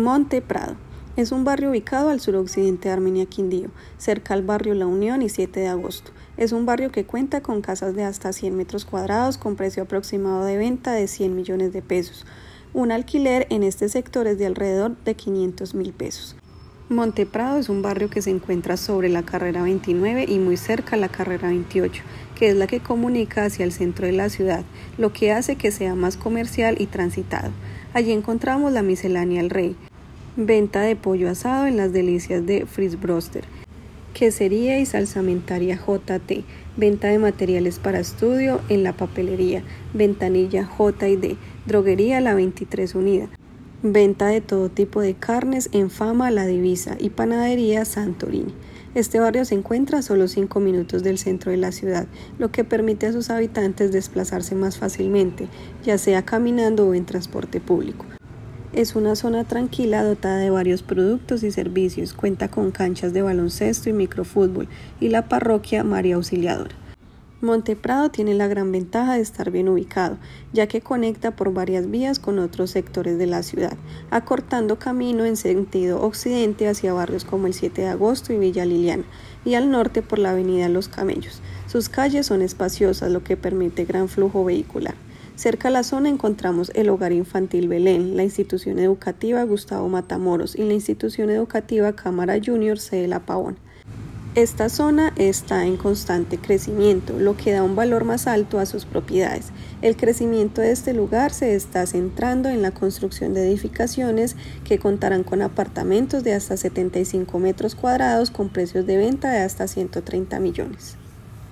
Monte Prado. Es un barrio ubicado al suroccidente de Armenia Quindío, cerca al barrio La Unión y 7 de agosto. Es un barrio que cuenta con casas de hasta 100 metros cuadrados con precio aproximado de venta de 100 millones de pesos. Un alquiler en este sector es de alrededor de 500 mil pesos. Monte Prado es un barrio que se encuentra sobre la carrera 29 y muy cerca a la carrera 28, que es la que comunica hacia el centro de la ciudad, lo que hace que sea más comercial y transitado. Allí encontramos la miscelánea El Rey, venta de pollo asado en las delicias de Broster, quesería y salsamentaria JT, venta de materiales para estudio en la papelería, ventanilla J&D, droguería La 23 Unida, venta de todo tipo de carnes en Fama La Divisa y panadería Santorini. Este barrio se encuentra a solo 5 minutos del centro de la ciudad, lo que permite a sus habitantes desplazarse más fácilmente, ya sea caminando o en transporte público. Es una zona tranquila dotada de varios productos y servicios, cuenta con canchas de baloncesto y microfútbol y la parroquia María Auxiliadora. Monteprado tiene la gran ventaja de estar bien ubicado, ya que conecta por varias vías con otros sectores de la ciudad, acortando camino en sentido occidente hacia barrios como el 7 de agosto y Villa Liliana, y al norte por la avenida Los Camellos. Sus calles son espaciosas, lo que permite gran flujo vehicular. Cerca a la zona encontramos el Hogar Infantil Belén, la institución educativa Gustavo Matamoros y la institución educativa Cámara Junior C. La Pavón. Esta zona está en constante crecimiento, lo que da un valor más alto a sus propiedades. El crecimiento de este lugar se está centrando en la construcción de edificaciones que contarán con apartamentos de hasta 75 metros cuadrados con precios de venta de hasta 130 millones.